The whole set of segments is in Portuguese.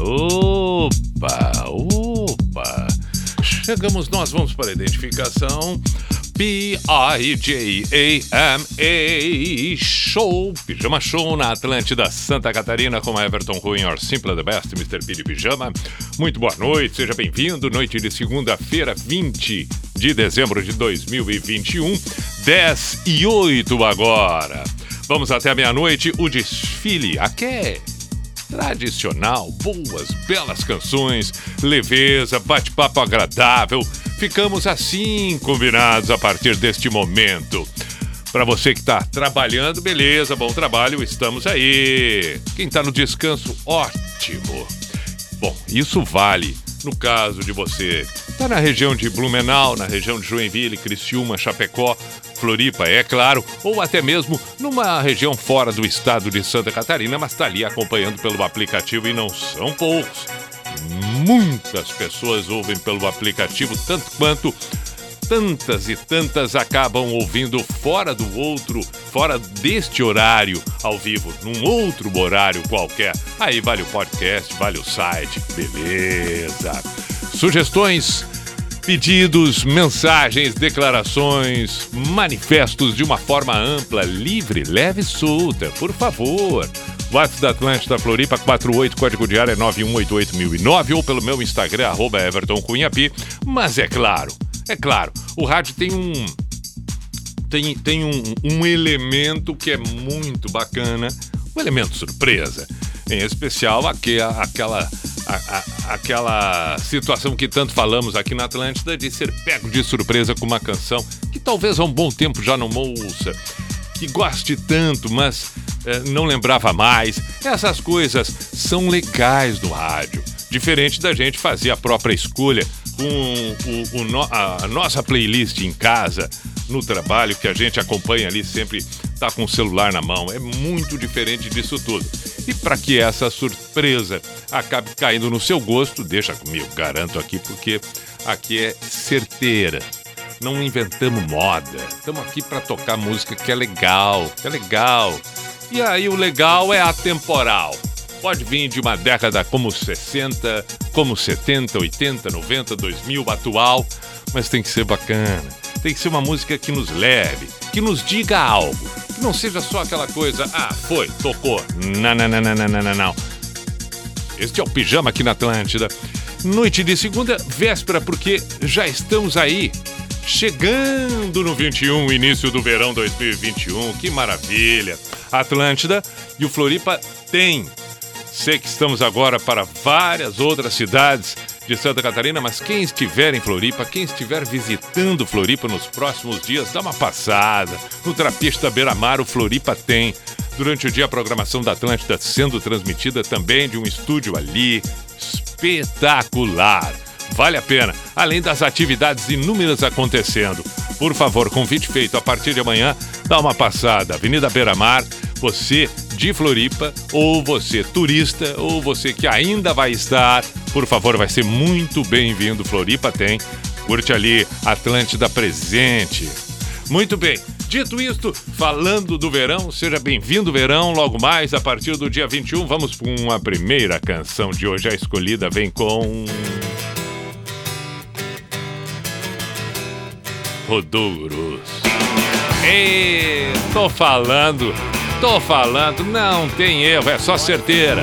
Opa, opa. Chegamos, nós vamos para a identificação. P-I-J-A-M-A Show, Pijama Show na Atlântida Santa Catarina com Everton Ruin, or Simple the Best, Mr. Billy Pijama. Muito boa noite, seja bem-vindo. Noite de segunda-feira, 20 de dezembro de 2021, 10 e 8 agora. Vamos até meia-noite, o desfile. Aqui é tradicional, boas, belas canções, leveza, bate-papo agradável. Ficamos assim combinados a partir deste momento. Para você que está trabalhando, beleza, bom trabalho, estamos aí. Quem está no descanso, ótimo. Bom, isso vale no caso de você estar tá na região de Blumenau, na região de Joinville, Criciúma, Chapecó, Floripa, é claro, ou até mesmo numa região fora do estado de Santa Catarina, mas está ali acompanhando pelo aplicativo e não são poucos. Muitas pessoas ouvem pelo aplicativo, tanto quanto tantas e tantas acabam ouvindo fora do outro, fora deste horário ao vivo, num outro horário qualquer. Aí vale o podcast, vale o site, beleza. Sugestões, pedidos, mensagens, declarações, manifestos de uma forma ampla, livre, leve e solta, por favor. WhatsApp da Atlântida Floripa 48, código diário é 9188009 ou pelo meu Instagram, arroba Everton Cunhapi. Mas é claro, é claro, o rádio tem um. Tem, tem um, um elemento que é muito bacana, um elemento surpresa. Em especial aqui, aquela, a, a, aquela situação que tanto falamos aqui na Atlântida de ser pego de surpresa com uma canção que talvez há um bom tempo já não ouça, que goste tanto, mas não lembrava mais. Essas coisas são legais no rádio. Diferente da gente fazer a própria escolha com o, o, a nossa playlist em casa, no trabalho, que a gente acompanha ali sempre tá com o celular na mão. É muito diferente disso tudo. E para que essa surpresa acabe caindo no seu gosto, deixa comigo, garanto aqui, porque aqui é certeira. Não inventamos moda. Estamos aqui para tocar música que é legal, que é legal. E aí o legal é atemporal. Pode vir de uma década como 60, como 70, 80, 90, 2000, atual, mas tem que ser bacana. Tem que ser uma música que nos leve, que nos diga algo. Que não seja só aquela coisa, ah, foi, tocou. Não, não, não, não, não, não, não. Este é o Pijama aqui na Atlântida. Noite de segunda, véspera, porque já estamos aí. Chegando no 21, início do verão 2021. Que maravilha. Atlântida e o Floripa tem Sei que estamos agora para várias outras cidades de Santa Catarina, mas quem estiver em Floripa, quem estiver visitando Floripa nos próximos dias, dá uma passada. No Trapiche da Beira Mar, o Floripa tem. Durante o dia, a programação da Atlântida sendo transmitida também de um estúdio ali. Espetacular! Vale a pena, além das atividades inúmeras acontecendo. Por favor, convite feito a partir de amanhã, dá uma passada. Avenida Beira Mar, você de Floripa, ou você turista, ou você que ainda vai estar, por favor, vai ser muito bem-vindo. Floripa tem. Curte ali, Atlântida presente. Muito bem. Dito isto, falando do verão, seja bem-vindo verão. Logo mais, a partir do dia 21, vamos com a primeira canção de hoje. A escolhida vem com. Rodouros. E tô falando Tô falando, não tem erro, é só certeira.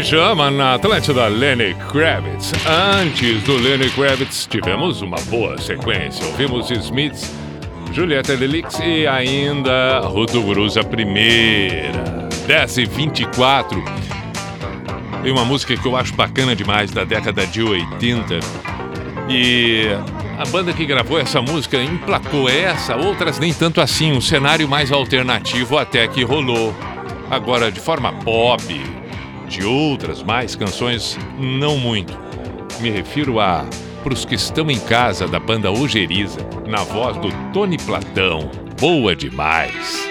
Yeah. Pijama na Atlântida Lenny Kravitz. Antes do Lenny Kravitz, tivemos uma boa sequência. Ouvimos Smiths, Julieta Delix e ainda Ruto Cruz, a primeira. 10 e 24. E uma música que eu acho bacana demais, da década de 80. E a banda que gravou essa música emplacou essa, outras nem tanto assim, um cenário mais alternativo até que rolou. Agora, de forma pop, de outras mais canções, não muito. Me refiro a Pros que estão em casa da banda Ojeriza, na voz do Tony Platão. Boa demais!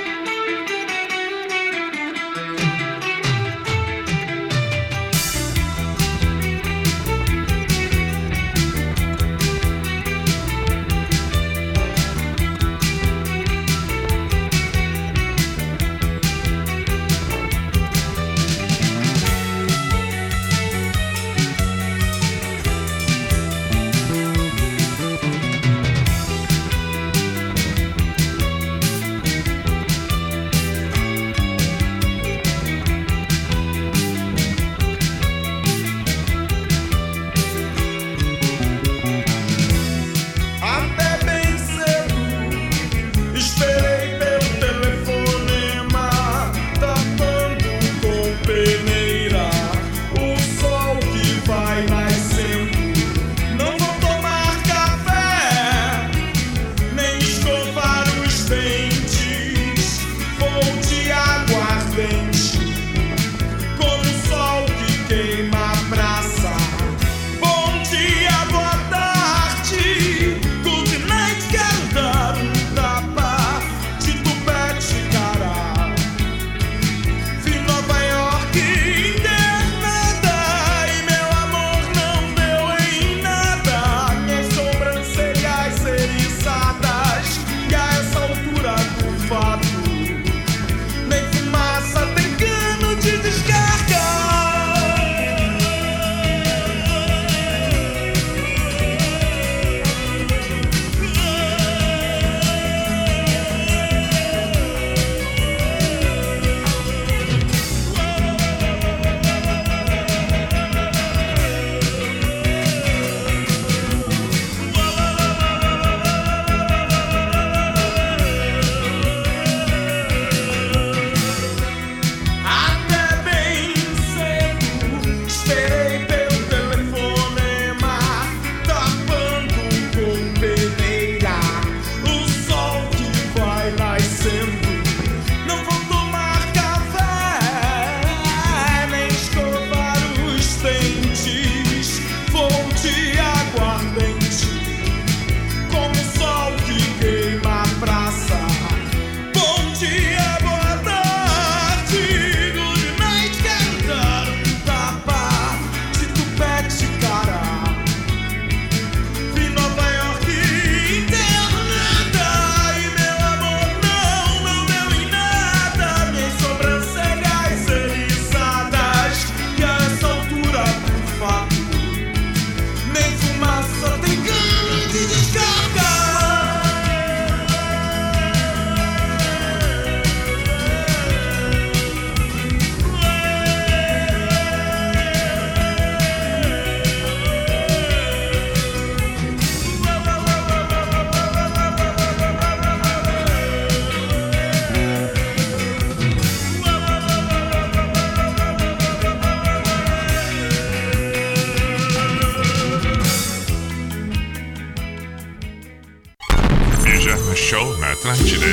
Morning Show na Atlântida.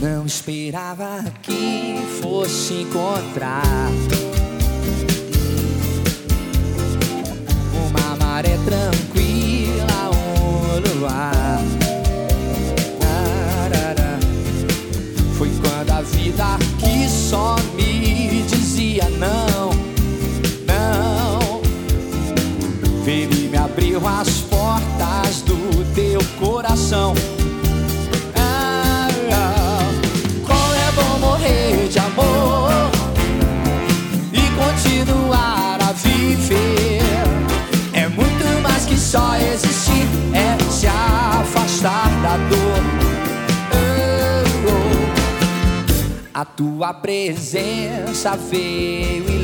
Não esperava que fosse encontrar presença veio iluminar.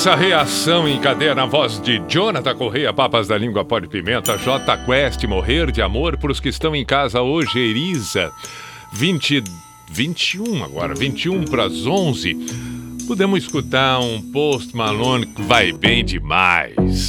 Nossa reação em cadeia na voz de Jonathan Correia, Papas da Língua, Pó de Pimenta, J Quest, Morrer de Amor, para os que estão em casa hoje, Eriza, 20, 21 agora, 21 para as 11. Podemos escutar um Post Malone que vai bem demais.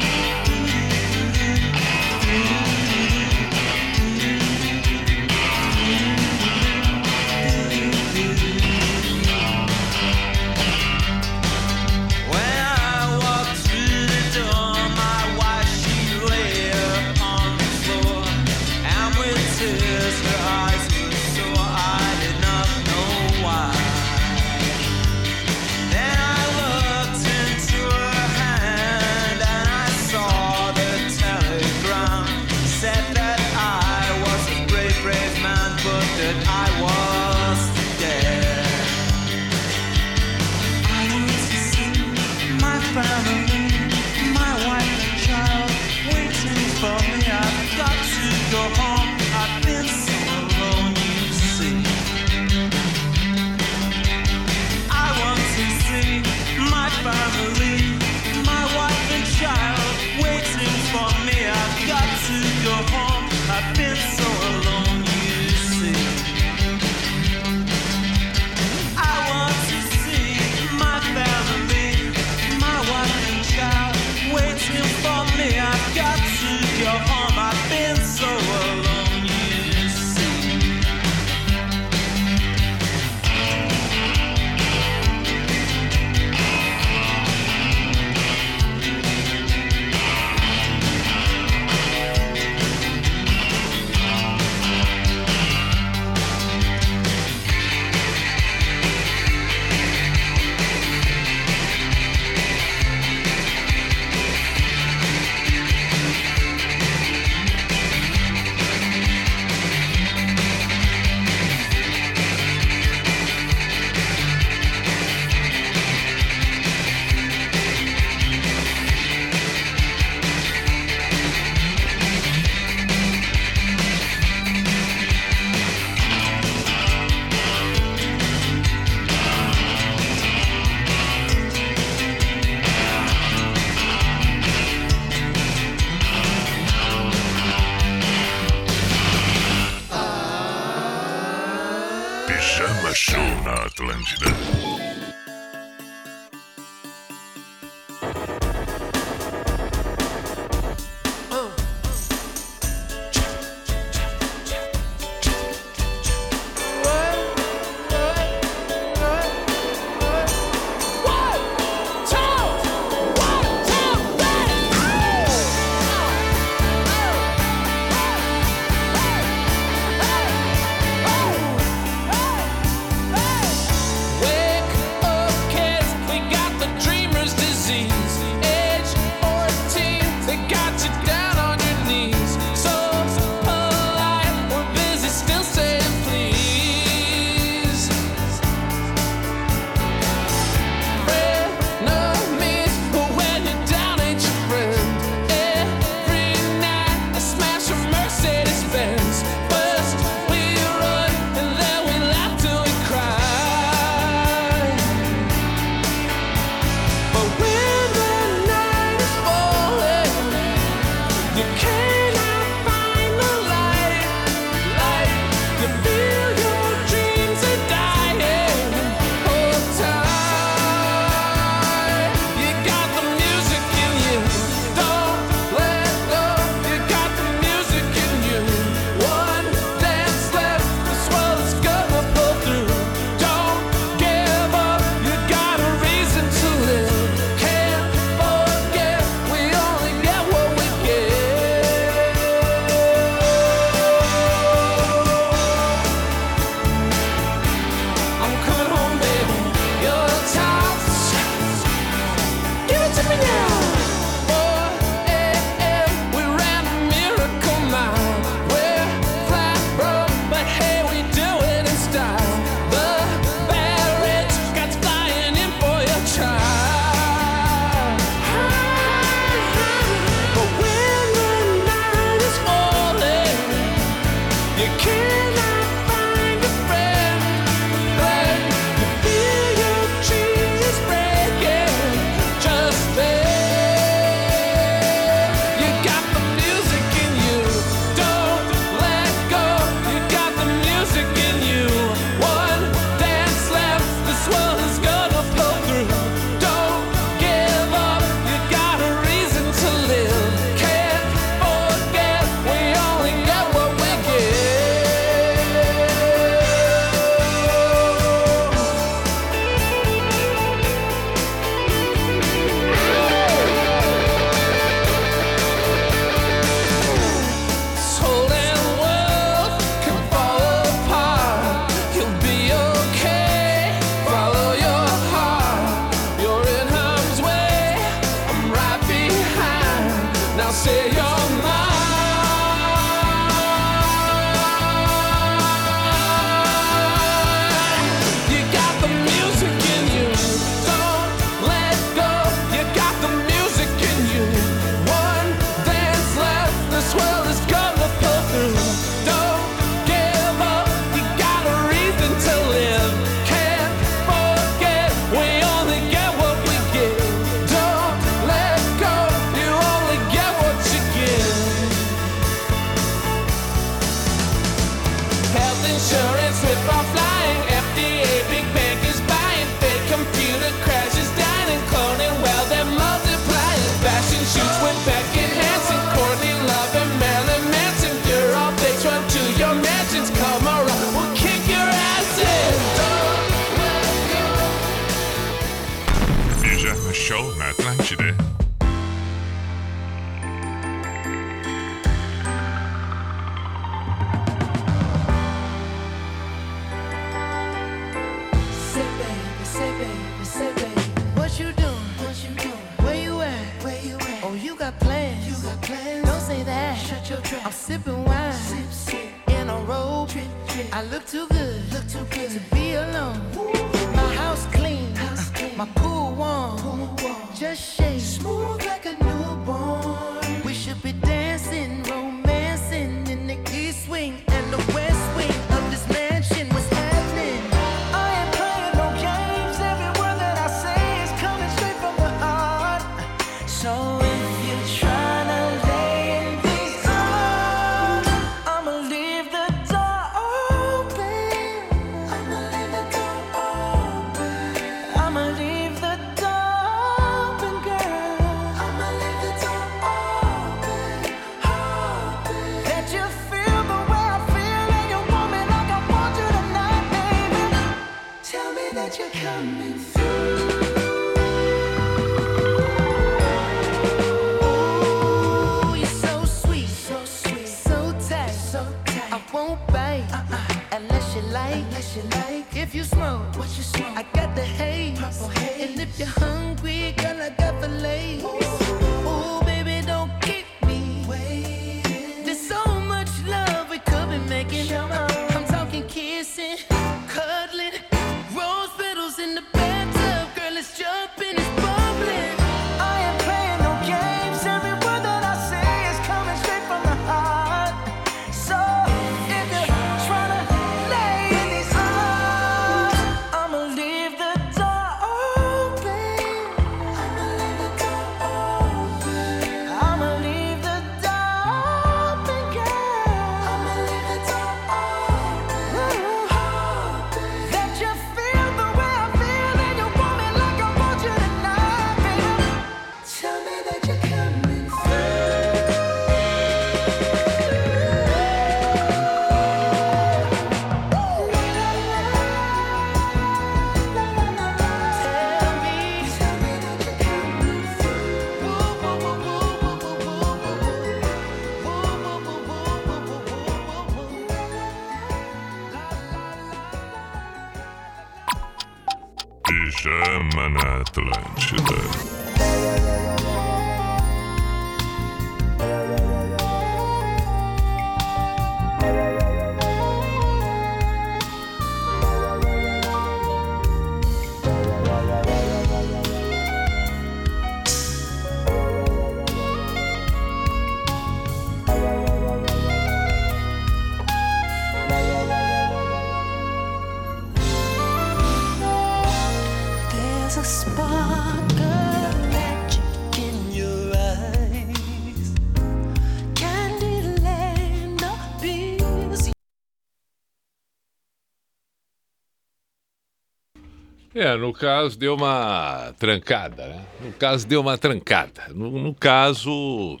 É, no caso deu uma trancada, né? No caso deu uma trancada. No, no caso,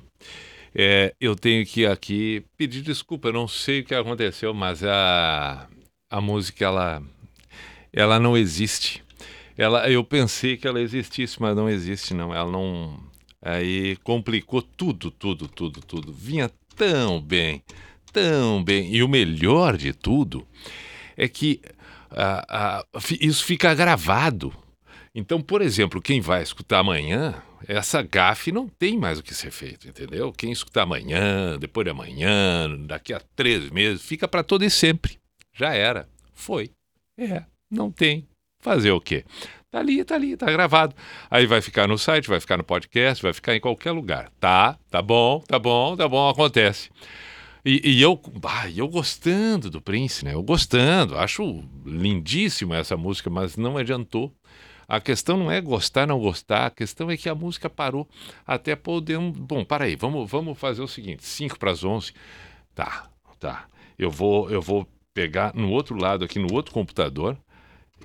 é, eu tenho que aqui pedir desculpa, eu não sei o que aconteceu, mas a, a música, ela, ela não existe. Ela, eu pensei que ela existisse, mas não existe, não. Ela não. Aí complicou tudo, tudo, tudo, tudo. Vinha tão bem, tão bem. E o melhor de tudo é que ah, ah, isso fica gravado. Então, por exemplo, quem vai escutar amanhã, essa gafe não tem mais o que ser feito, entendeu? Quem escutar amanhã, depois de amanhã, daqui a três meses, fica para todo e sempre. Já era. Foi. É, não tem. Fazer o quê? Tá ali, tá ali, tá gravado. Aí vai ficar no site, vai ficar no podcast, vai ficar em qualquer lugar. Tá, tá bom, tá bom, tá bom, acontece. E, e eu, ah, eu gostando do Prince, né? Eu gostando, acho lindíssima essa música, mas não adiantou. A questão não é gostar, não gostar, a questão é que a música parou até poder. Bom, para aí, vamos, vamos fazer o seguinte: 5 para as 11. Tá, tá. Eu vou, eu vou pegar no outro lado aqui, no outro computador,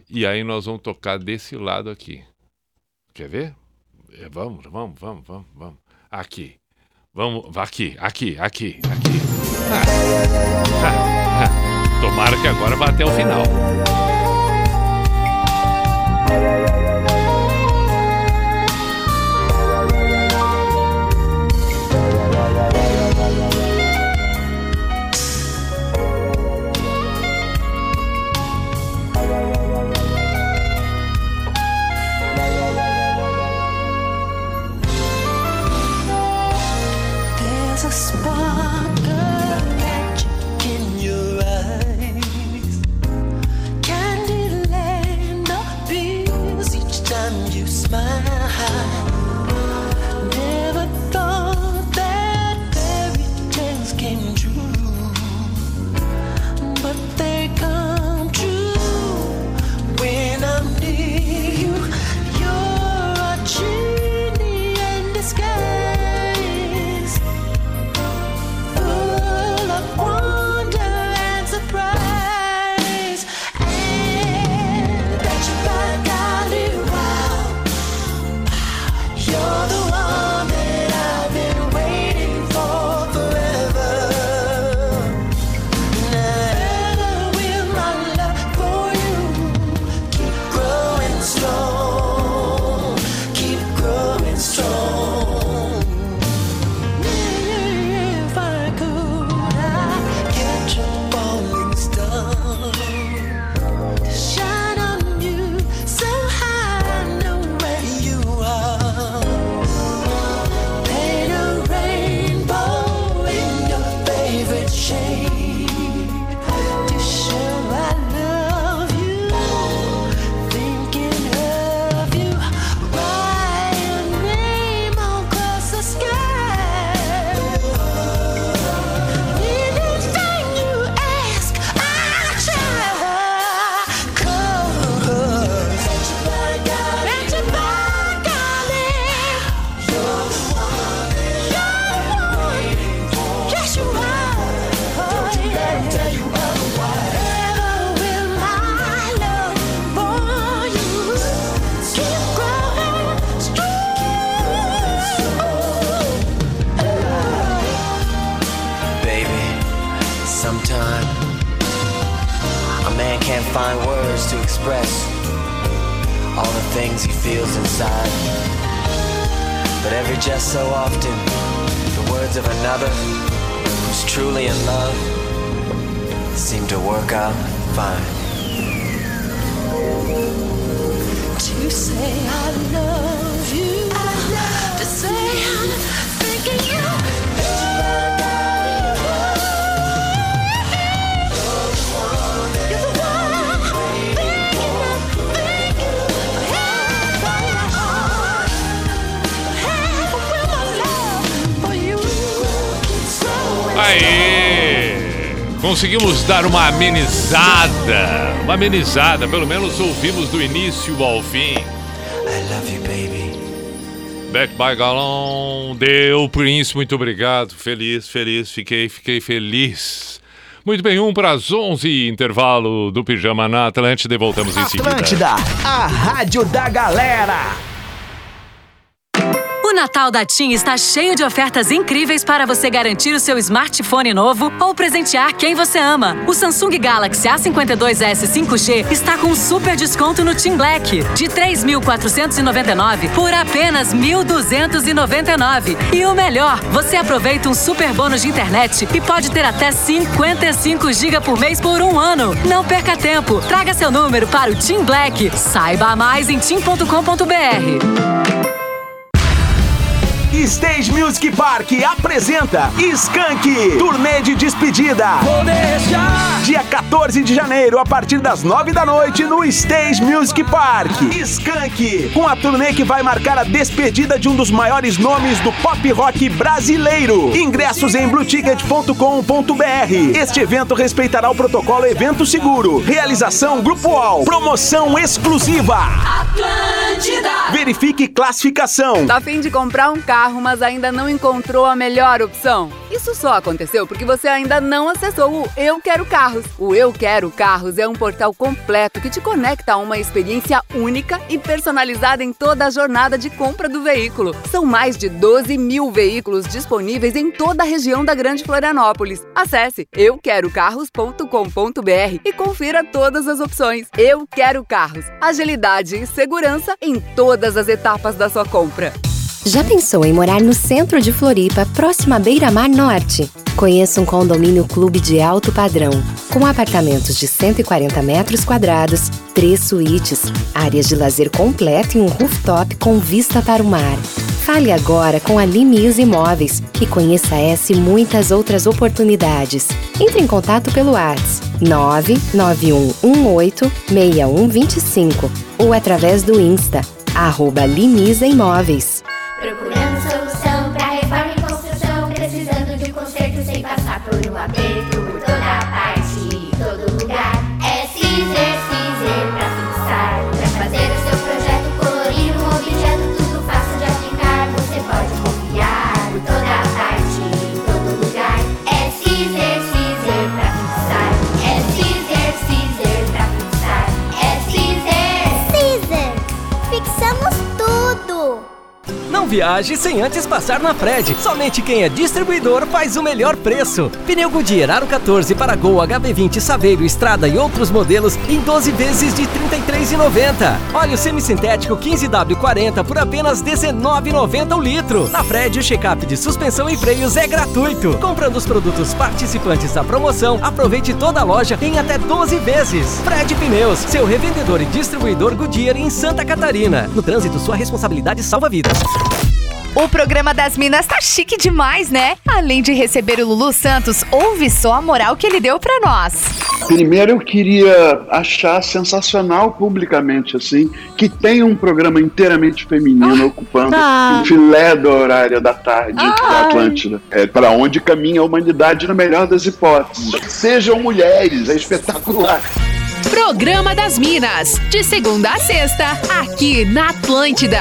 e aí nós vamos tocar desse lado aqui. Quer ver? É, vamos, vamos, vamos, vamos, vamos. Aqui. Vamos, aqui, aqui, aqui, aqui. Tomara que agora vá até o final. Dar uma amenizada. Uma amenizada, pelo menos ouvimos do início ao fim. I love you, baby. Back by Galão, deu Prince, muito obrigado. Feliz, feliz, fiquei, fiquei feliz. Muito bem, um para as 11, intervalo do Pijama na Atlântida e voltamos em seguida. Atlântida, a rádio da galera. Natal da TIM está cheio de ofertas incríveis para você garantir o seu smartphone novo ou presentear quem você ama. O Samsung Galaxy A52s 5G está com super desconto no TIM Black, de 3.499 por apenas 1.299. E o melhor, você aproveita um super bônus de internet e pode ter até 55 GB por mês por um ano. Não perca tempo, traga seu número para o TIM Black. Saiba mais em tim.com.br. Stage Music Park apresenta Skank, turnê de despedida. Dia 14 de janeiro, a partir das 9 da noite, no Stage Music Park. Skank, com a turnê que vai marcar a despedida de um dos maiores nomes do pop rock brasileiro. Ingressos em blueticket.com.br. Este evento respeitará o protocolo Evento Seguro. Realização Grupo All. Promoção exclusiva. Atlântida. Verifique classificação. Tá a fim de comprar um carro, mas ainda não encontrou a melhor opção? Isso só aconteceu porque você ainda não acessou o Eu Quero Carros. O Eu Quero Carros é um portal completo que te conecta a uma experiência única e personalizada em toda a jornada de compra do veículo. São mais de 12 mil veículos disponíveis em toda a região da Grande Florianópolis. Acesse euquerocarros.com.br e confira todas as opções. Eu Quero Carros. Agilidade e segurança em todas as etapas da sua compra. Já pensou em morar no centro de Floripa, próximo à Beira-Mar Norte? Conheça um condomínio clube de alto padrão, com apartamentos de 140 metros quadrados, três suítes, áreas de lazer completa e um rooftop com vista para o mar. Fale agora com a Limius Imóveis e conheça essa e muitas outras oportunidades. Entre em contato pelo WhatsApp 991186125 ou através do Insta, arroba Limisa Imóveis. Procurando viaje sem antes passar na Fred. Somente quem é distribuidor faz o melhor preço. Pneu Goodyear Aro 14 para Gol HB20 Saveiro Estrada e outros modelos em 12 vezes de R$ 33,90. Óleo semissintético 15W40 por apenas R$ 19,90 o litro. Na Fred, o check-up de suspensão e freios é gratuito. Comprando os produtos participantes da promoção, aproveite toda a loja em até 12 vezes. Fred Pneus, seu revendedor e distribuidor Goodyear em Santa Catarina. No trânsito, sua responsabilidade salva vidas. O programa das Minas tá chique demais, né? Além de receber o Lulu Santos, ouve só a moral que ele deu pra nós. Primeiro eu queria achar sensacional publicamente assim que tem um programa inteiramente feminino ocupando Ah. o filé do horário da tarde da Atlântida. É para onde caminha a humanidade na melhor das hipóteses. Sejam mulheres, é espetacular. Programa das Minas, de segunda a sexta, aqui na Atlântida.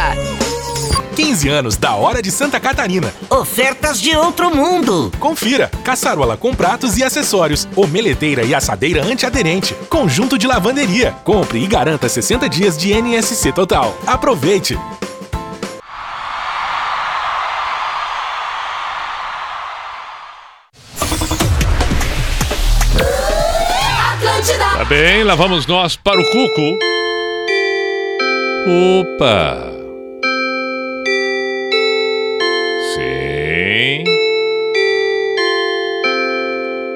15 anos da Hora de Santa Catarina. Ofertas de outro mundo. Confira: caçarola com pratos e acessórios, omeleteira e assadeira antiaderente, conjunto de lavanderia. Compre e garanta 60 dias de NSC total. Aproveite! Atlântida. bem, lá vamos nós para o Cuco. Opa! Sim.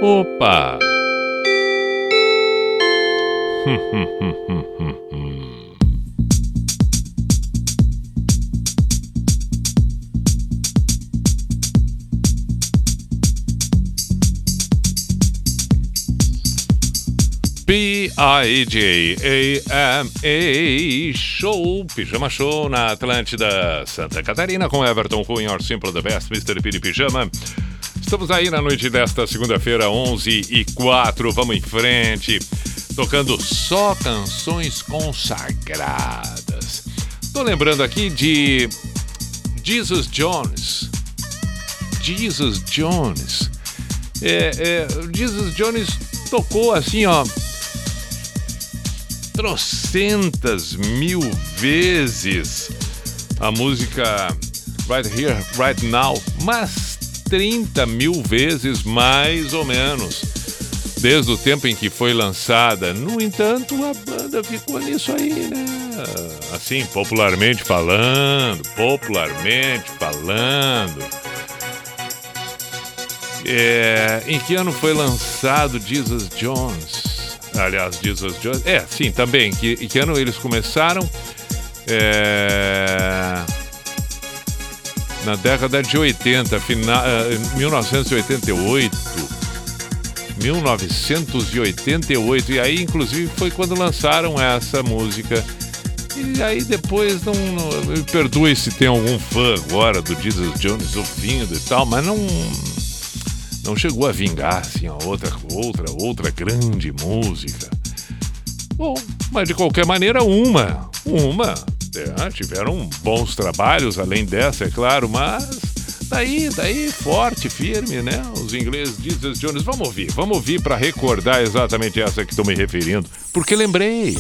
Opa! Hum, hum, hum, hum. P-I-J-A-M-A Show, Pijama Show na Atlântida Santa Catarina com Everton Cunha, Or Simple the Best, Mr. Piri Pijama. Estamos aí na noite desta segunda-feira, 11 e 4. Vamos em frente, tocando só canções consagradas. Tô lembrando aqui de Jesus Jones. Jesus Jones. É, é, Jesus Jones tocou assim, ó, trocentas mil vezes a música Right Here, Right Now, mas 30 mil vezes mais ou menos, desde o tempo em que foi lançada. No entanto, a banda ficou nisso aí, né? Assim, popularmente falando, popularmente falando. É, em que ano foi lançado Jesus Jones? Aliás, Jesus Jones. É, sim, também. Que, que ano eles começaram? É, na década de 80, final, 1988. 1988. E aí, inclusive, foi quando lançaram essa música. E aí depois não, não me perdoe se tem algum fã agora do Jesus Jones ouvindo e tal, mas não não chegou a vingar assim a outra outra outra grande música. Bom, mas de qualquer maneira uma, uma, é, tiveram bons trabalhos além dessa, é claro, mas daí, daí forte, firme, né? Os ingleses Jesus Jones, vamos ouvir, vamos ouvir para recordar exatamente essa que estou me referindo, porque lembrei.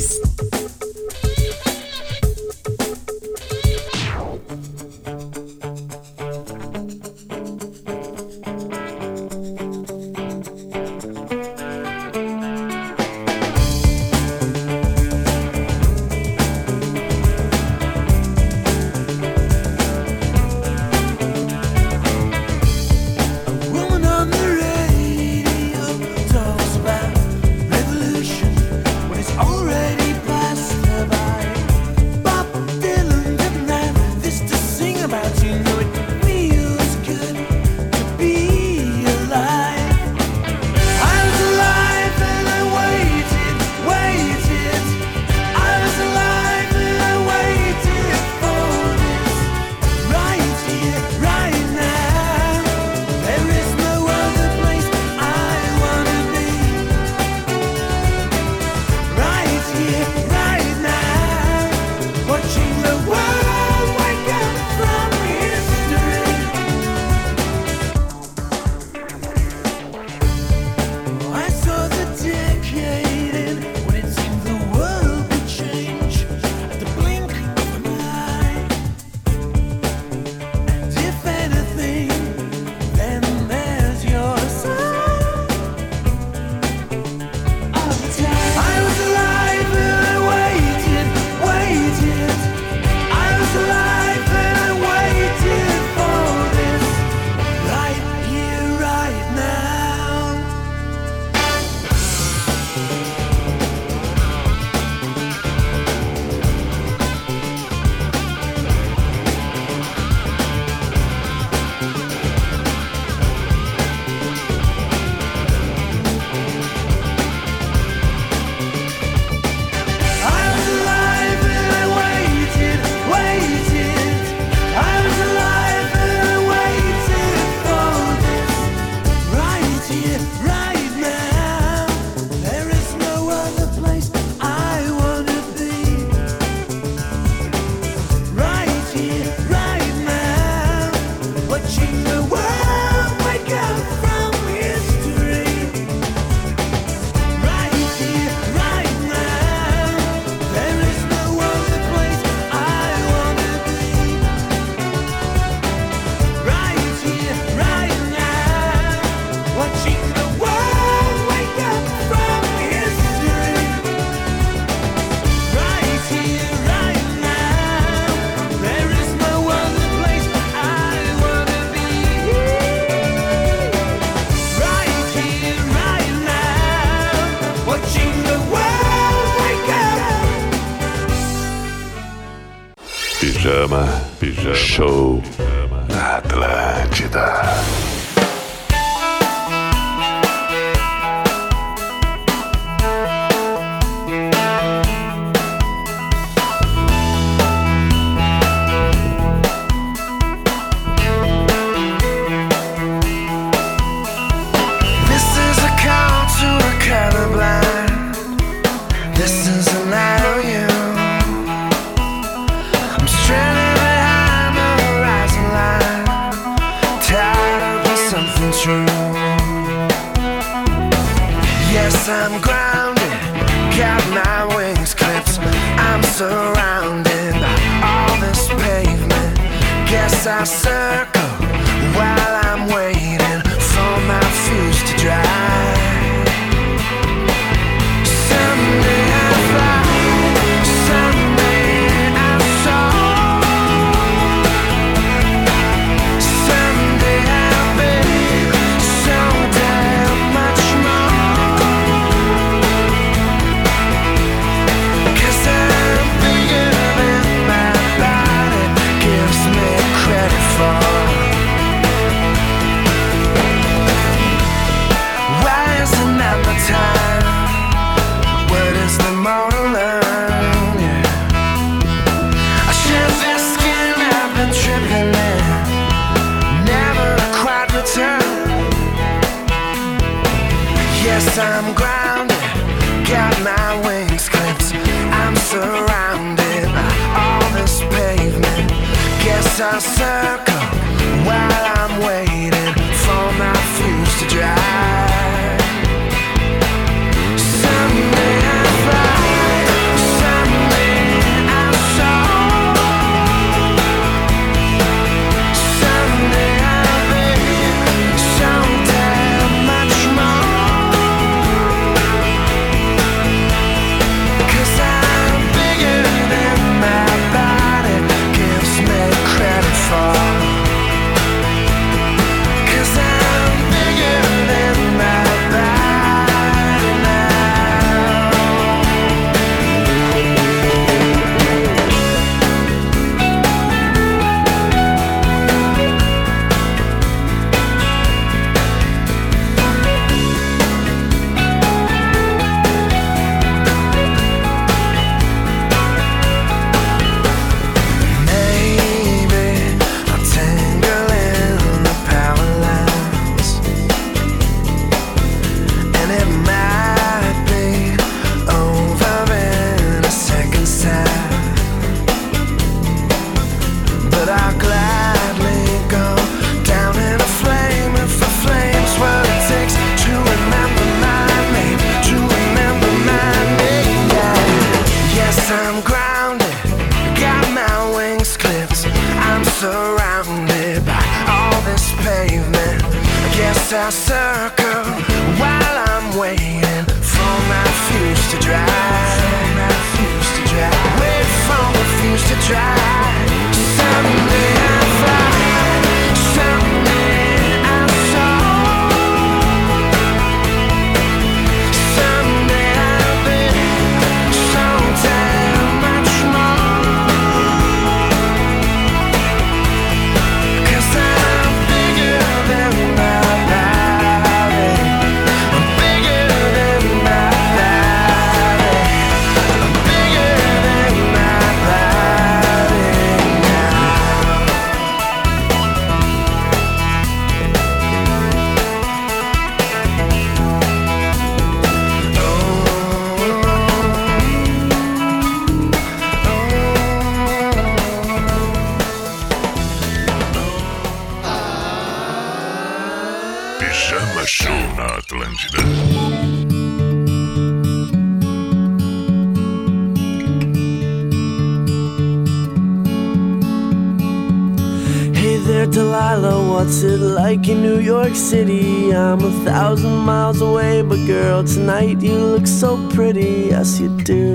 city. I'm a thousand miles away, but girl, tonight you look so pretty, yes you do.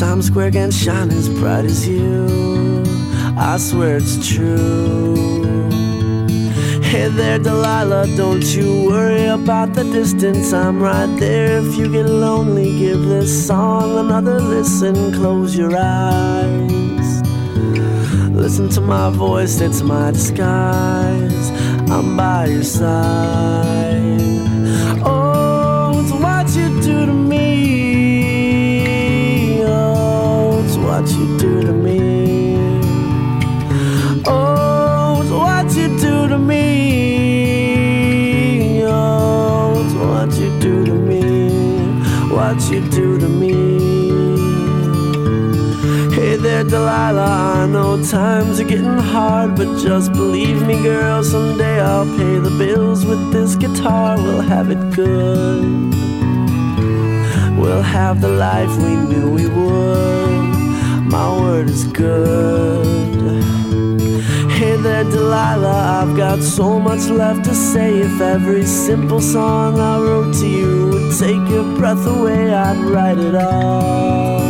Times Square can shine as bright as you. I swear it's true. Hey there, Delilah, don't you worry about the distance. I'm right there. If you get lonely, give this song another listen. Close your eyes. Listen to my voice, it's my disguise. By your side. Oh, it's what you do to me. Oh, it's what you do to me. Oh, it's what you do to me. Oh, it's what you do to me. What you do to me. Hey there, Delilah. Times are getting hard, but just believe me, girl. Someday I'll pay the bills with this guitar. We'll have it good. We'll have the life we knew we would. My word is good. Hey there, Delilah, I've got so much left to say. If every simple song I wrote to you would take your breath away, I'd write it all.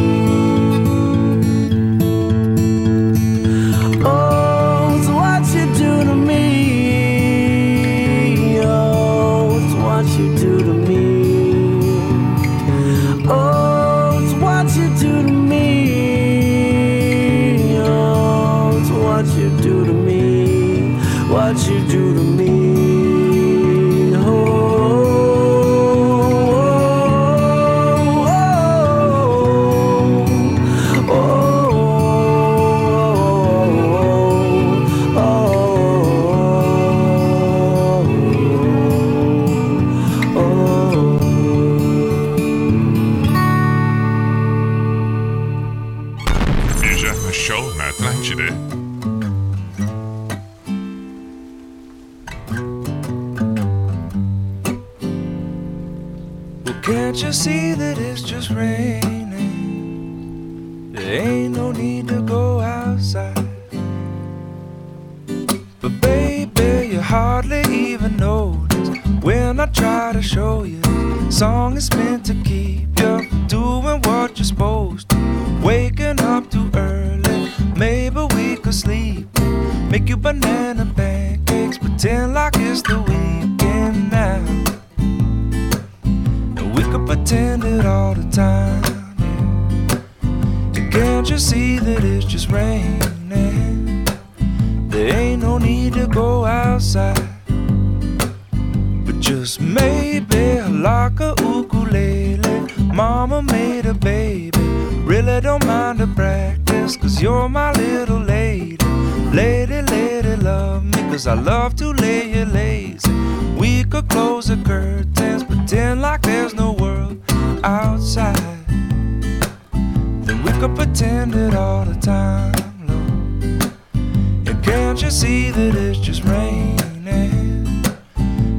Can't you see that it's just raining?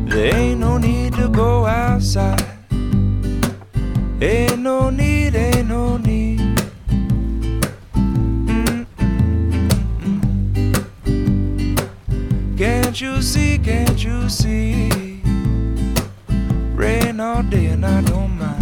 There ain't no need to go outside. Ain't no need, ain't no need. Can't you see, can't you see? Rain all day and I don't mind.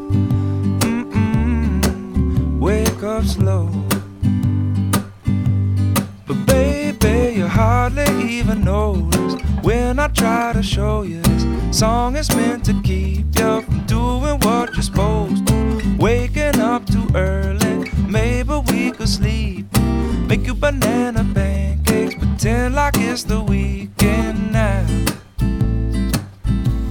even notice when I try to show you this song is meant to keep you from doing what you're supposed to. Waking up too early, maybe we could sleep. Make you banana pancakes, pretend like it's the weekend now.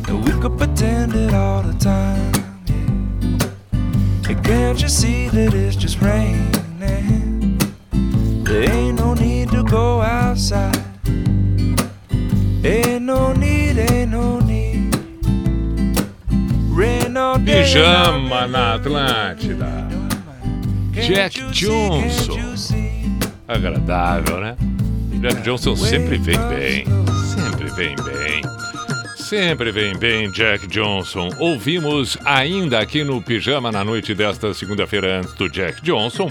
And we could pretend it all the time. Yeah. And can't you see that it's just raining? Pijama na Atlântida. Jack Johnson. Agradável, né? Jack Johnson sempre vem bem. Sempre vem bem. Sempre vem bem, Jack Johnson. Ouvimos ainda aqui no Pijama na noite desta segunda-feira antes do Jack Johnson.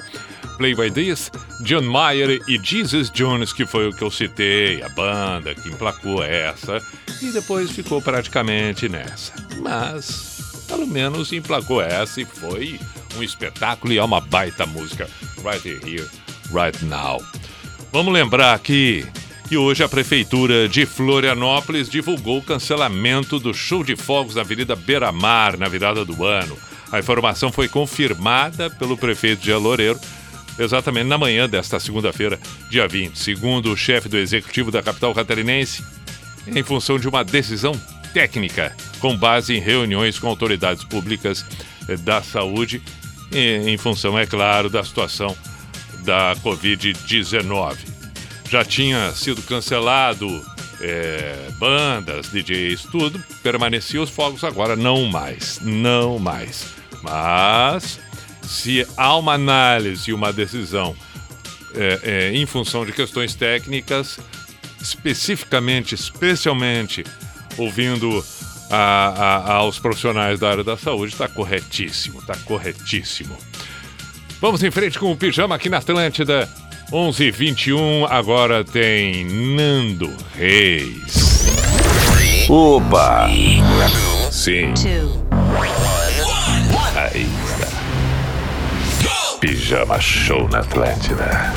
Play by This, John Mayer e Jesus Jones, que foi o que eu citei, a banda que emplacou essa e depois ficou praticamente nessa. Mas, pelo menos, emplacou essa e foi um espetáculo e é uma baita música. Right here, right now. Vamos lembrar aqui que hoje a Prefeitura de Florianópolis divulgou o cancelamento do show de fogos na Avenida Beira Mar na virada do ano. A informação foi confirmada pelo prefeito de Loureiro exatamente na manhã desta segunda-feira, dia 20. Segundo o chefe do executivo da capital catarinense, em função de uma decisão técnica, com base em reuniões com autoridades públicas eh, da saúde, em função, é claro, da situação da Covid-19. Já tinha sido cancelado eh, bandas, DJs, tudo, permanecia os fogos agora, não mais, não mais. Mas se há uma análise e uma decisão é, é, em função de questões técnicas, especificamente, especialmente ouvindo a, a, aos profissionais da área da saúde, está corretíssimo, está corretíssimo. Vamos em frente com o pijama aqui na Atlântida. 11:21 agora tem Nando Reis. Opa! Sim. Aí está. Pijama Show na Atlântida.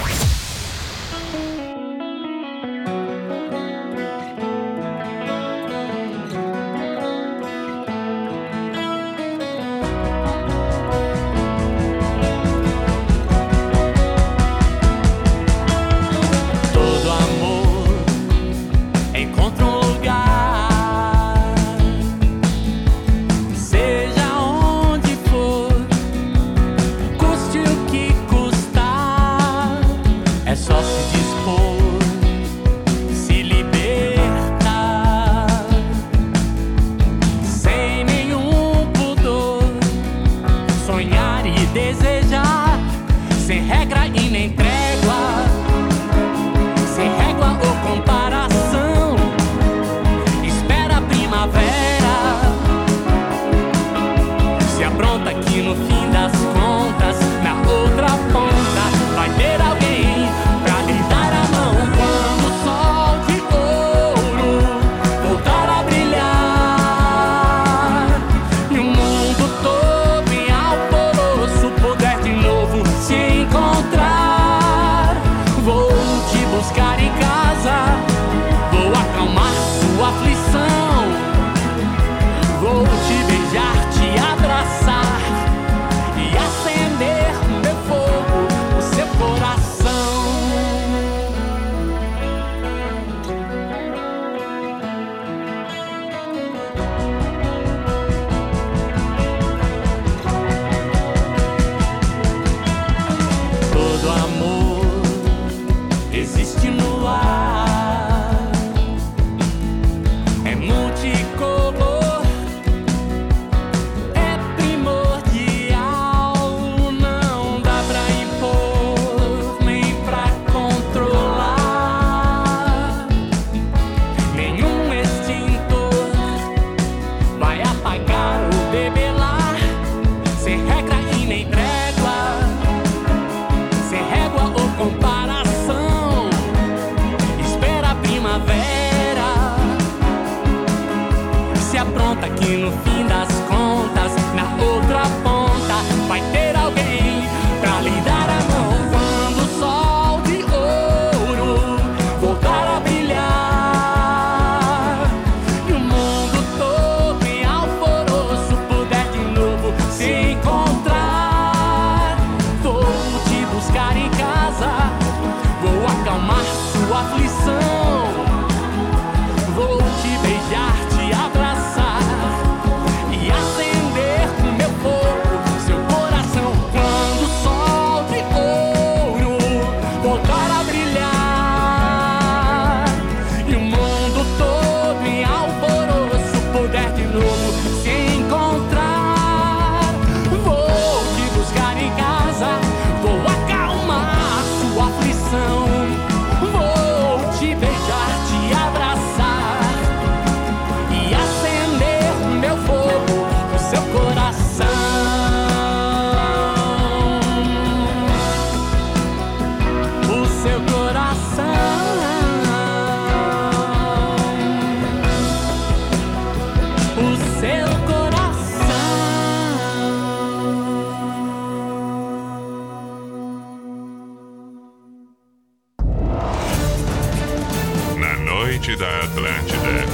Noite da Atlântida.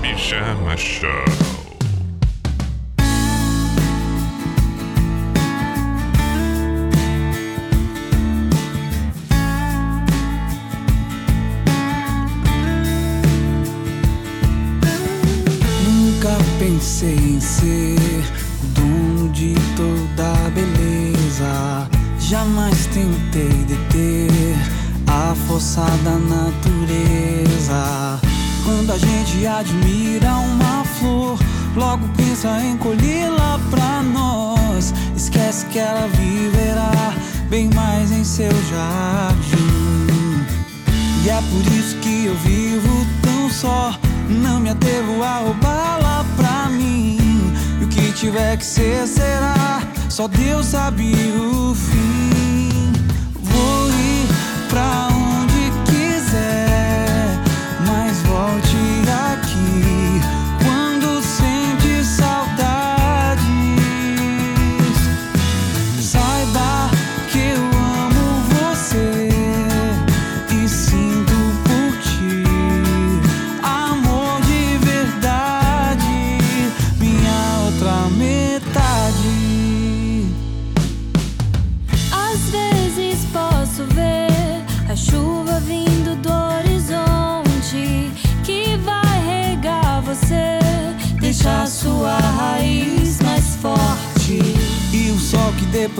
Pijama Show. Pensei em ser dono de toda beleza. Jamais tentei deter a força da natureza. Quando a gente admira uma flor, logo pensa em colhê-la pra nós. Esquece que ela viverá bem mais em seu jardim. E é por isso que eu vivo tão só. Não me atrevo a roubá-la pra mim. E o que tiver que ser, será. Só Deus sabe o fim.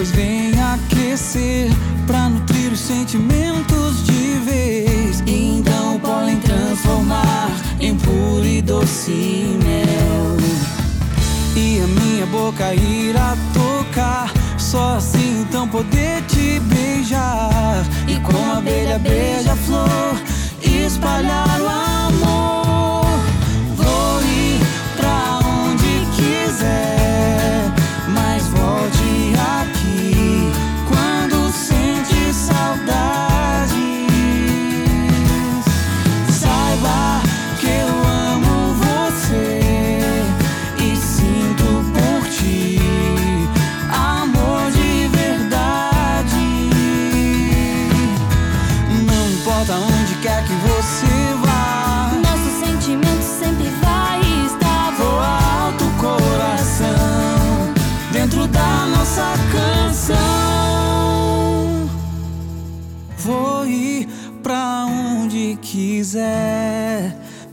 Depois vem aquecer Pra nutrir os sentimentos de vez. Então o pólen transformar em puro e doce mel. E a minha boca irá tocar Só assim então poder te beijar. E como a abelha beija a flor Espalhar o amor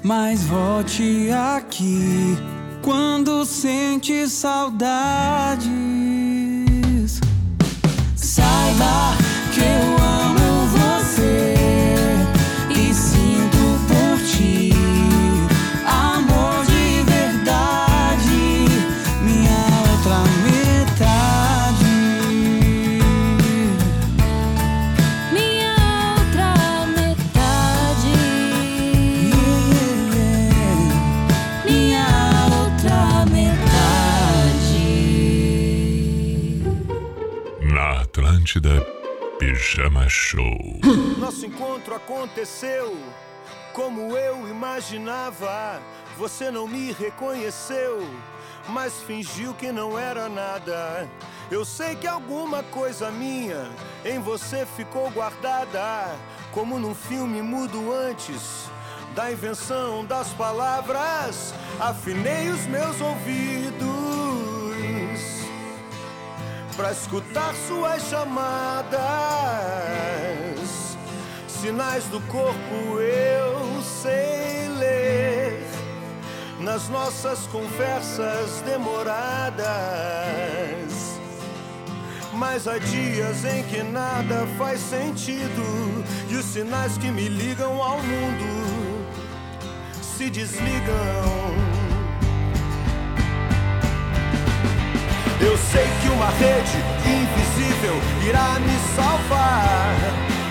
Mas volte aqui Quando sente saudades. Saiba Atlântida, Pijama Show. Nosso encontro aconteceu como eu imaginava. Você não me reconheceu, mas fingiu que não era nada. Eu sei que alguma coisa minha em você ficou guardada, como num filme mudo antes da invenção das palavras. Afinei os meus ouvidos para escutar suas chamadas. Sinais do corpo eu sei ler nas nossas conversas demoradas. Mas há dias em que nada faz sentido e os sinais que me ligam ao mundo se desligam. Eu sei que uma rede invisível irá me salvar.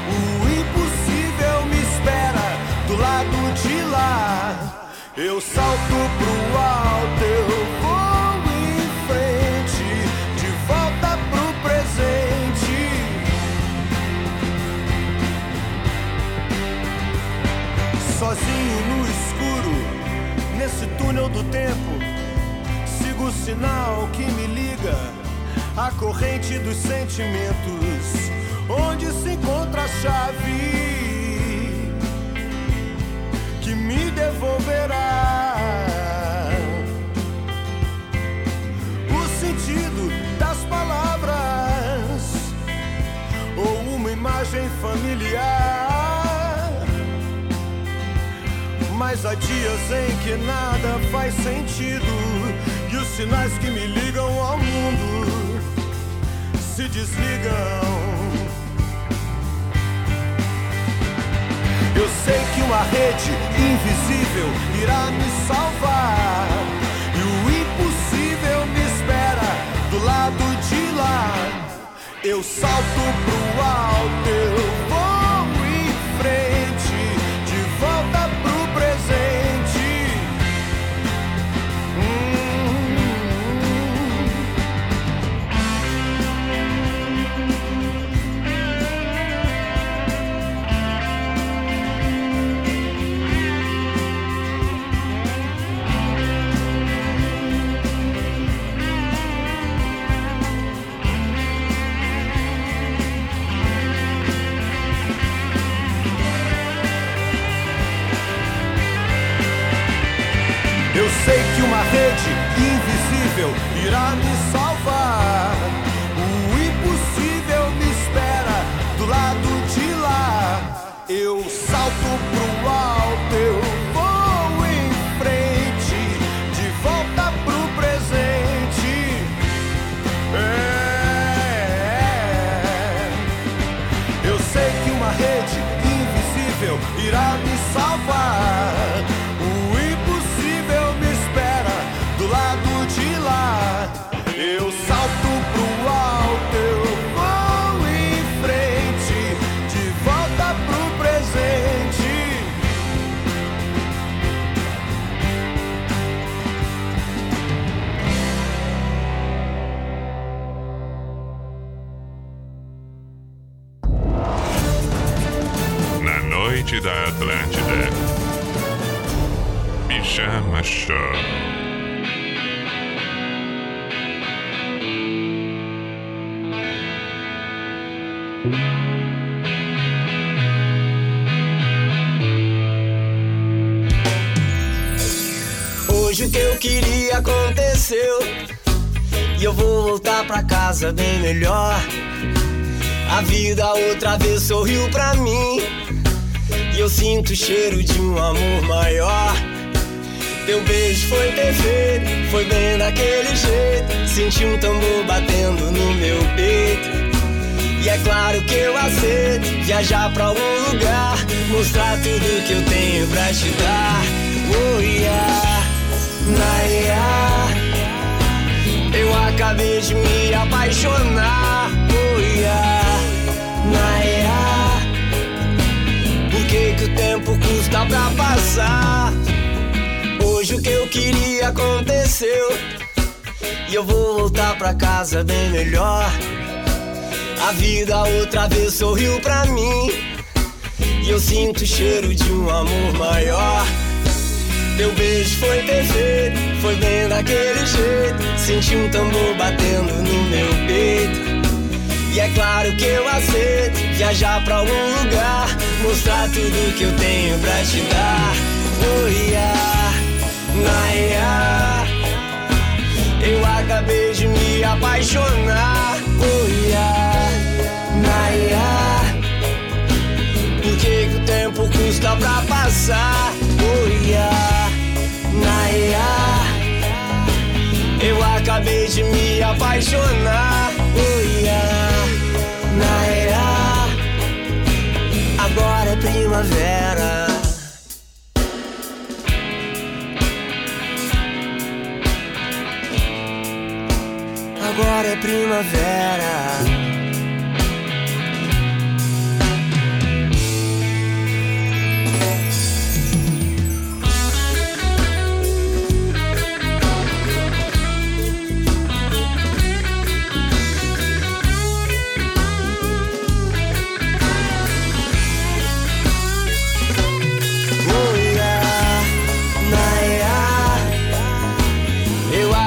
O impossível me espera do lado de lá. Eu salto pro alto, eu vou em frente, de volta pro presente. Sozinho no escuro, nesse túnel do tempo, o sinal que me liga à corrente dos sentimentos, onde se encontra a chave que me devolverá o sentido das palavras ou uma imagem familiar. Mas há dias em que nada faz sentido os sinais que me ligam ao mundo se desligam. Eu sei que uma rede invisível irá me salvar. E o impossível me espera do lado de lá. Eu salto pro alto, eu vou invisível irá me salvar. Casa bem melhor. A vida outra vez sorriu pra mim. E eu sinto o cheiro de um amor maior. Teu beijo foi perfeito, foi bem daquele jeito. Senti um tambor batendo no meu peito. E é claro que eu aceito viajar pra algum lugar, mostrar tudo que eu tenho pra te dar. Oh yeah, Naya, eu acabei de me apaixonar. Oh yeah, Naya, por que que o tempo custa pra passar? Hoje o que eu queria aconteceu e eu vou voltar pra casa bem melhor. A vida outra vez sorriu pra mim E eu sinto o cheiro de um amor maior. Teu beijo foi perfeito, foi bem daquele jeito. Senti um tambor batendo no meu peito. E é claro que eu aceito viajar pra algum lugar, mostrar tudo que eu tenho pra te dar. Oh yeah, naia. Eu acabei de me apaixonar. Oh yeah, naia. Por que, que o tempo custa pra passar? Oh yeah, naia. Eu acabei de me apaixonar. Oh yeah, naia. Agora é primavera. Agora é primavera.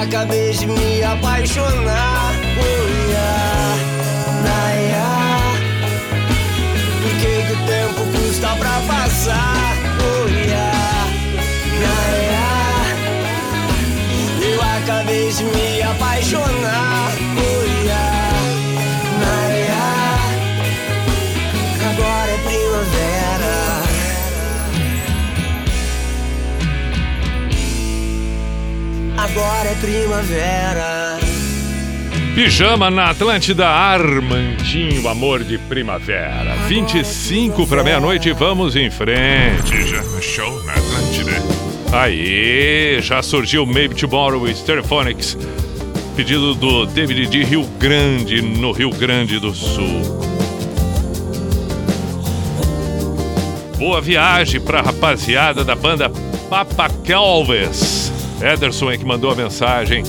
Acabei de me apaixonar. Oh yeah, naia. Por que, que o tempo custa pra passar? Oh yeah, naia. Eu acabei de me Agora é primavera. Pijama na Atlântida, Armandinho, amor de primavera. 25 para meia-noite, vamos em frente. Já no show na Atlântida. Aí, já surgiu Maybe Tomorrow Stereophonics. Pedido do David de Rio Grande, no Rio Grande do Sul. Boa viagem pra rapaziada da banda Papa Calves. Ederson é que mandou a mensagem.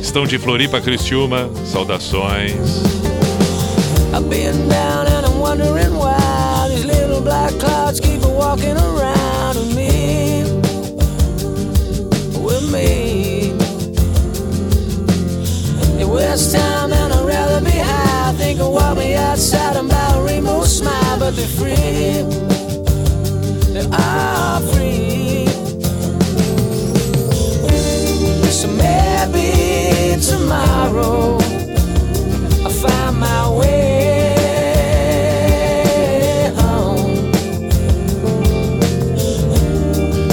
Estão de Floripa, Criciúma. Saudações. I've been down and I'm wondering why these little black clouds keep walking around with me. With me. It was time and I'd rather be high. Think of about smile, but they're free. They are free. So maybe tomorrow I'll find my way home.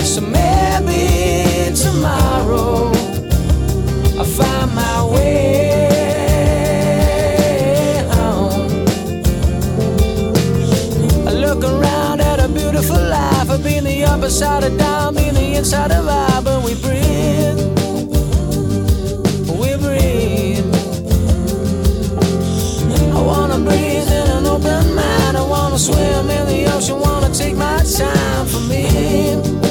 So maybe tomorrow I'll find my way home. I look around at a beautiful life. I've been the upside of down, been the inside of I, open mind. I wanna swim in the ocean. Wanna take my time for me.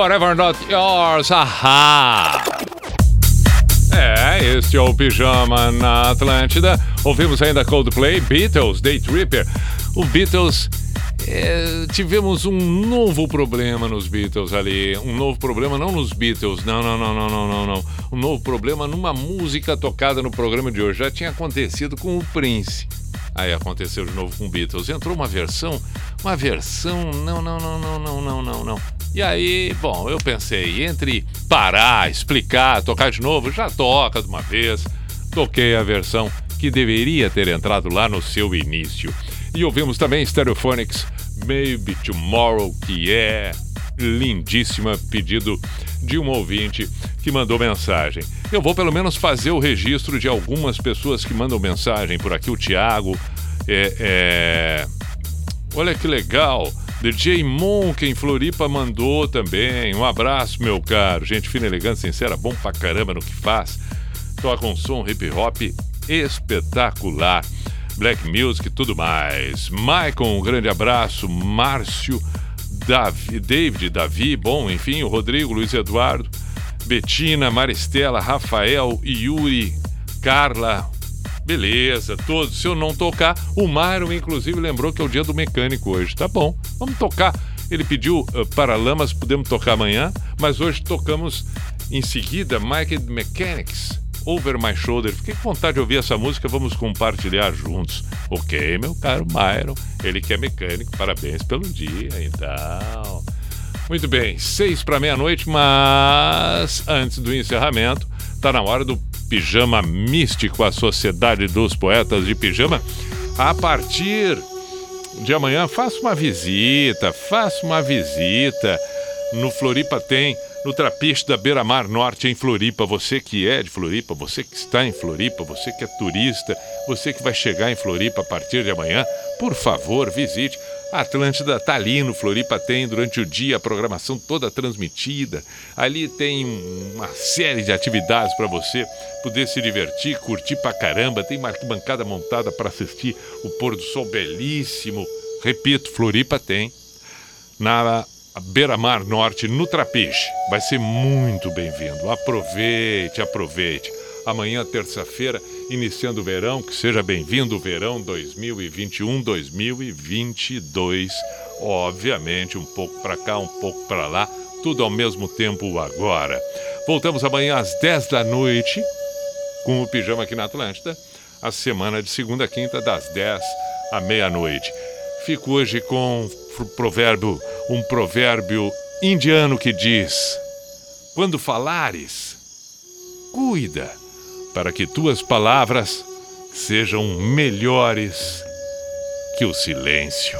Forever Not Yours, ahá! É, este é o Pijama na Atlântida. Ouvimos ainda Coldplay, Beatles, Day Tripper. O Beatles. é, tivemos um novo problema nos Beatles ali. Um novo problema não nos Beatles, não, não, não, não, não, não, não. Um novo problema numa música tocada no programa de hoje. Já tinha acontecido com o Prince. Aí aconteceu de novo com o Beatles. Entrou uma versão, uma versão, não, não, não, não, não, não, não, não. E aí, bom, eu pensei, entre parar, explicar, tocar de novo, já toca de uma vez. Toquei a versão que deveria ter entrado lá no seu início. E ouvimos também Stereophonics, Maybe Tomorrow, que é lindíssima, pedido de um ouvinte que mandou mensagem. Eu vou pelo menos fazer o registro de algumas pessoas que mandam mensagem por aqui. O Thiago, é, é... olha que legal. DJ Monk em Floripa mandou também. Um abraço, meu caro. Gente fina, elegante, sincera, bom pra caramba no que faz. Toca um som hip hop espetacular. Black Music e tudo mais. Michael, um grande abraço. Márcio, Davi, David, Davi, bom, enfim, o Rodrigo, Luiz Eduardo, Betina, Maristela, Rafael, Yuri, Carla. Beleza, todos. Se eu não tocar, o Myron, inclusive, lembrou que é o dia do mecânico hoje. Tá bom, vamos tocar. Ele pediu uh, Paralamas, podemos tocar amanhã, mas hoje tocamos em seguida Mike Mechanics, Over My Shoulder. Fiquei com vontade de ouvir essa música, vamos compartilhar juntos. Ok, meu caro Myron, ele que é mecânico, parabéns pelo dia, então. Muito bem, seis para meia-noite, mas antes do encerramento, tá na hora do Pijama Místico, a Sociedade dos Poetas de Pijama. A partir de amanhã, faça uma visita, faça uma visita. No Floripa tem, no Trapiche da Beira Mar Norte, em Floripa. Você que é de Floripa, você que está em Floripa, você que é turista, você que vai chegar em Floripa a partir de amanhã, por favor, visite. A Atlântida está ali no Floripa, tem durante o dia a programação toda transmitida. Ali tem uma série de atividades para você poder se divertir, curtir pra caramba. Tem uma arquibancada montada para assistir o pôr do sol belíssimo. Repito, Floripa tem. Na Beira-Mar Norte, no Trapiche. Vai ser muito bem-vindo. Aproveite, aproveite. Amanhã, terça-feira, iniciando o verão, que seja bem-vindo o verão 2021-2022. Obviamente, um pouco para cá, um pouco para lá, tudo ao mesmo tempo agora. Voltamos amanhã às 10 da noite com o Pijama aqui na Atlântida. A semana de segunda a quinta, das 10 à meia-noite. Fico hoje com um provérbio, um provérbio indiano que diz: Quando falares, cuida para que tuas palavras sejam melhores que o silêncio.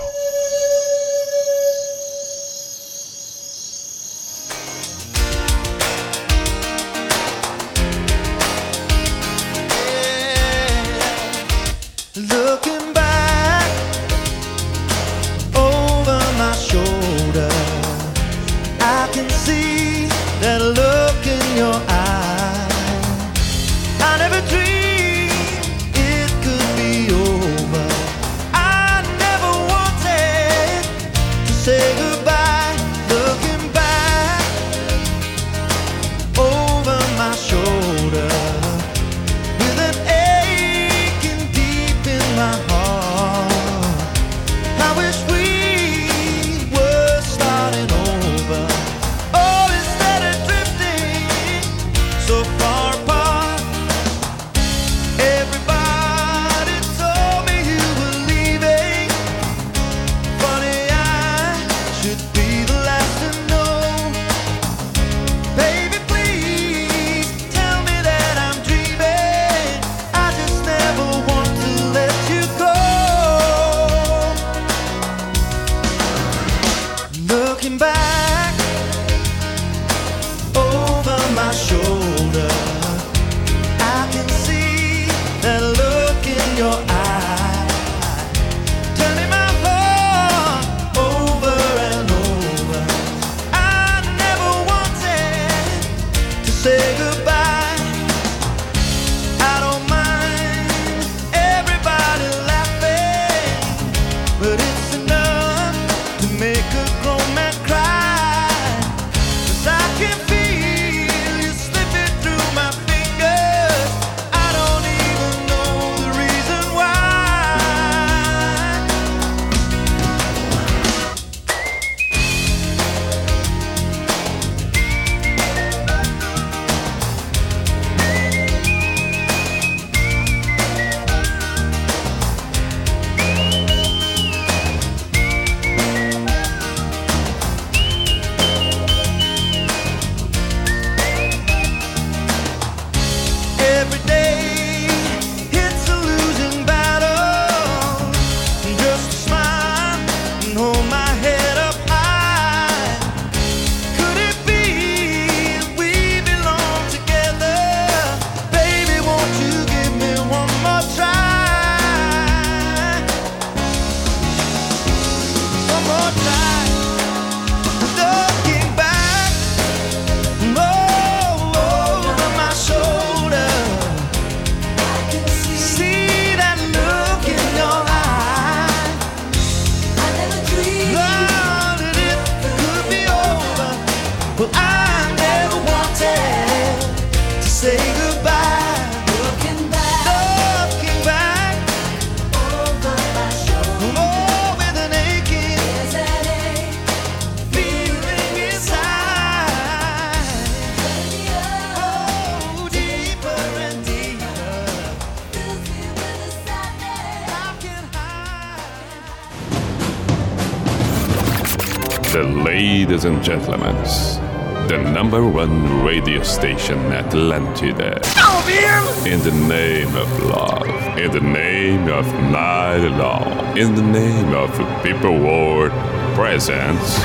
Presents.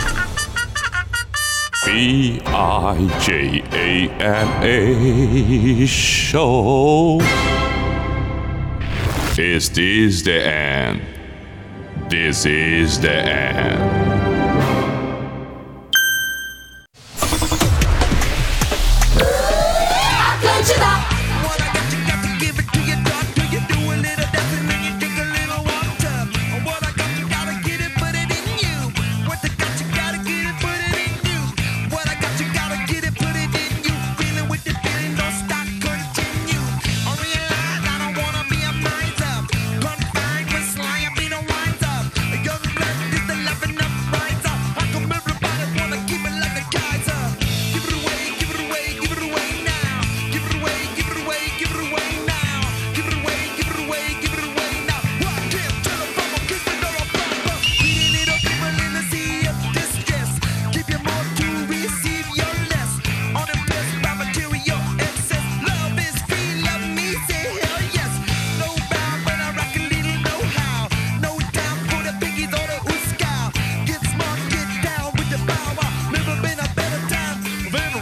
B I J A M A show. Is this the end? This is the end.